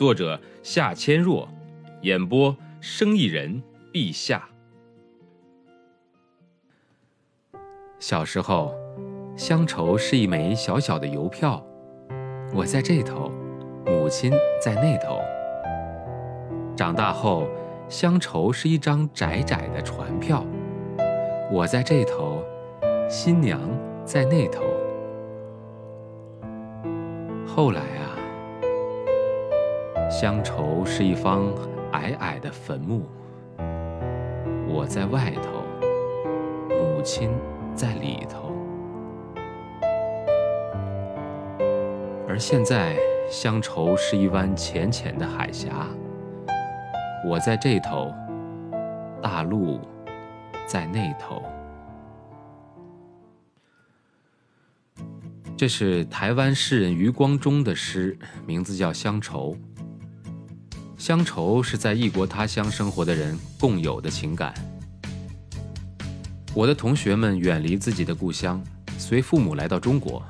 作者夏千若，演播生意人陛下。小时候，乡愁是一枚小小的邮票，我在这头，母亲在那头。长大后，乡愁是一张窄窄的船票，我在这头，新娘在那头。后来啊，乡愁是一方矮矮的坟墓，我在外头，母亲在里头。而现在，乡愁是一湾浅浅的海峡。我在这头，大陆在那头。这是台湾诗人余光中的诗，名字叫《乡愁》。乡愁是在异国他乡生活的人共有的情感。我的同学们远离自己的故乡，随父母来到中国。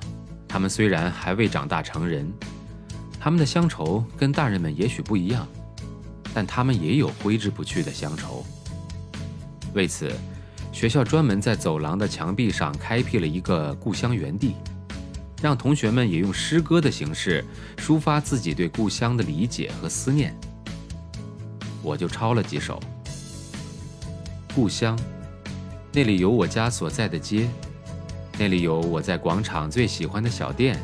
他们虽然还未长大成人，他们的乡愁跟大人们也许不一样。但他们也有挥之不去的乡愁。为此，学校专门在走廊的墙壁上开辟了一个故乡园地，让同学们也用诗歌的形式抒发自己对故乡的理解和思念。我就抄了几首。故乡，那里有我家所在的街，那里有我在广场最喜欢的小店，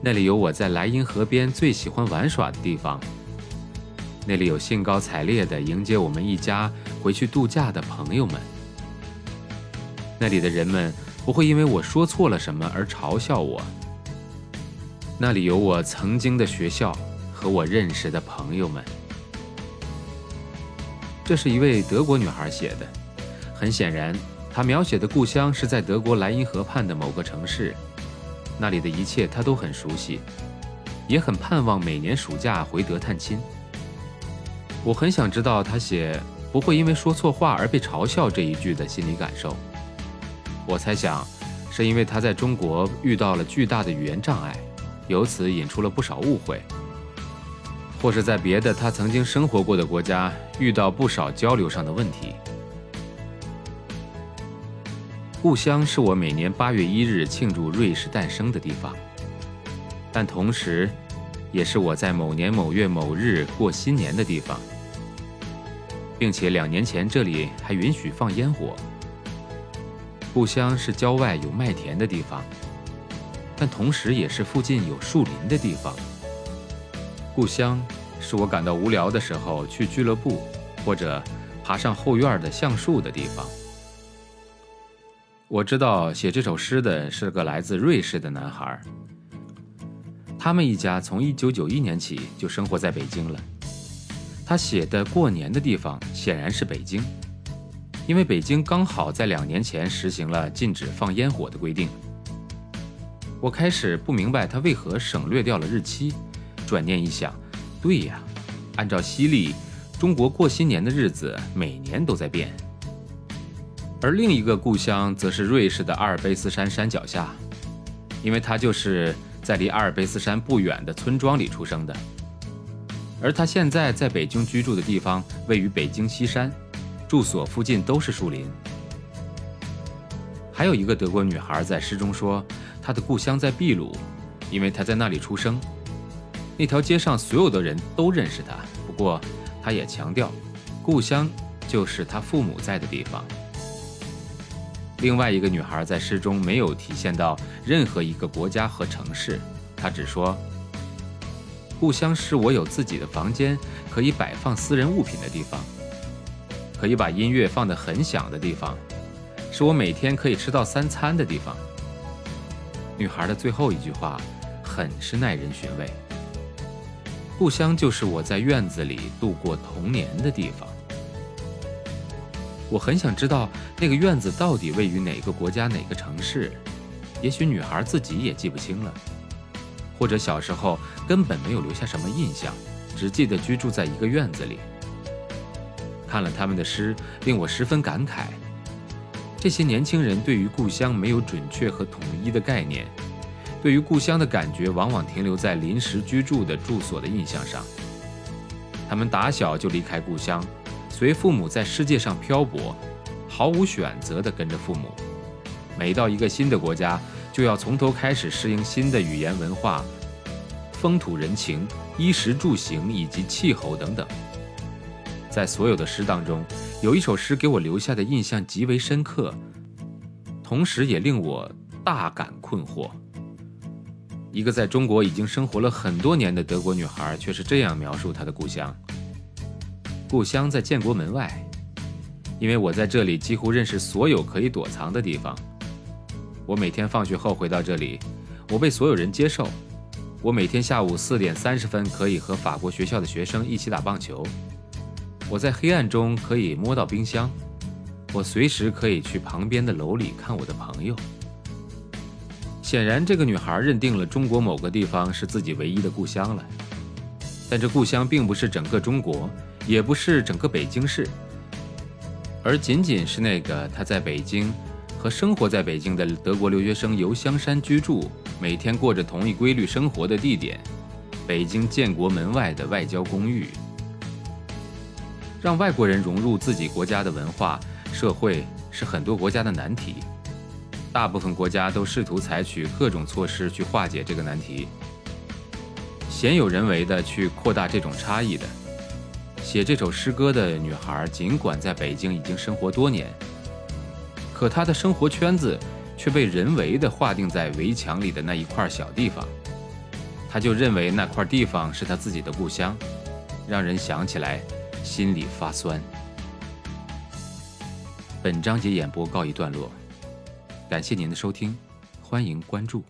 那里有我在莱茵河边最喜欢玩耍的地方。那里有兴高采烈地迎接我们一家回去度假的朋友们。那里的人们不会因为我说错了什么而嘲笑我。那里有我曾经的学校和我认识的朋友们。这是一位德国女孩写的。很显然，她描写的故乡是在德国莱茵河畔的某个城市。那里的一切她都很熟悉，也很盼望每年暑假回德探亲。我很想知道她写“不会因为说错话而被嘲笑”这一句的心理感受。我猜想，是因为她在中国遇到了巨大的语言障碍，由此引出了不少误会；或是在别的他曾经生活过的国家遇到不少交流上的问题。故乡是我每年八月一日庆祝瑞士诞生的地方，但同时，也是我在某年某月某日过新年的地方。并且两年前这里还允许放烟火。故乡是郊外有麦田的地方，但同时也是附近有树林的地方。故乡是我感到无聊的时候去俱乐部，或者爬上后院的橡树的地方。我知道写这首诗的是个来自瑞士的男孩，他们一家从1991年起就生活在北京了。他写的过年的地方显然是北京，因为北京刚好在两年前实行了禁止放烟火的规定。我开始不明白他为何省略掉了日期，转念一想，对呀，按照西历，中国过新年的日子每年都在变。而另一个故乡则是瑞士的阿尔卑斯山山脚下，因为他就是在离阿尔卑斯山不远的村庄里出生的。而他现在在北京居住的地方位于北京西山，住所附近都是树林。还有一个德国女孩在诗中说，她的故乡在秘鲁，因为她在那里出生。那条街上所有的人都认识她。不过，她也强调，故乡就是她父母在的地方。另外一个女孩在诗中没有体现到任何一个国家和城市，她只说。故乡是我有自己的房间，可以摆放私人物品的地方，可以把音乐放得很响的地方，是我每天可以吃到三餐的地方。女孩的最后一句话，很是耐人寻味。故乡就是我在院子里度过童年的地方。我很想知道那个院子到底位于哪个国家、哪个城市。也许女孩自己也记不清了，或者小时候根本没有留下什么印象，只记得居住在一个院子里。看了他们的诗，令我十分感慨。这些年轻人对于故乡没有准确和统一的概念，对于故乡的感觉往往停留在临时居住的住所的印象上。他们打小就离开故乡，随父母在世界上漂泊，毫无选择地跟着父母。每到一个新的国家，就要从头开始适应新的语言文化、风土人情、衣食住行以及气候等等。在所有的诗当中，有一首诗给我留下的印象极为深刻，同时也令我大感困惑。一个在中国已经生活了很多年的德国女孩，却是这样描述她的故乡：故乡在建国门外，因为我在这里几乎认识所有可以躲藏的地方。我每天放学后回到这里，我被所有人接受。我每天下午四点三十分可以和法国学校的学生一起打棒球。我在黑暗中可以摸到冰箱。我随时可以去旁边的楼里看我的朋友。显然，这个女孩认定了中国某个地方是自己唯一的故乡了。但这故乡并不是整个中国，也不是整个北京市，而仅仅是那个她在北京。和生活在北京的德国留学生游香山居住，每天过着同一规律生活的地点——北京建国门外的外交公寓。让外国人融入自己国家的文化社会是很多国家的难题，大部分国家都试图采取各种措施去化解这个难题，鲜有人为的去扩大这种差异的。写这首诗歌的女孩，尽管在北京已经生活多年。可他的生活圈子却被人为的划定在围墙里的那一块小地方，他就认为那块地方是他自己的故乡，让人想起来心里发酸。本章节演播告一段落，感谢您的收听，欢迎关注。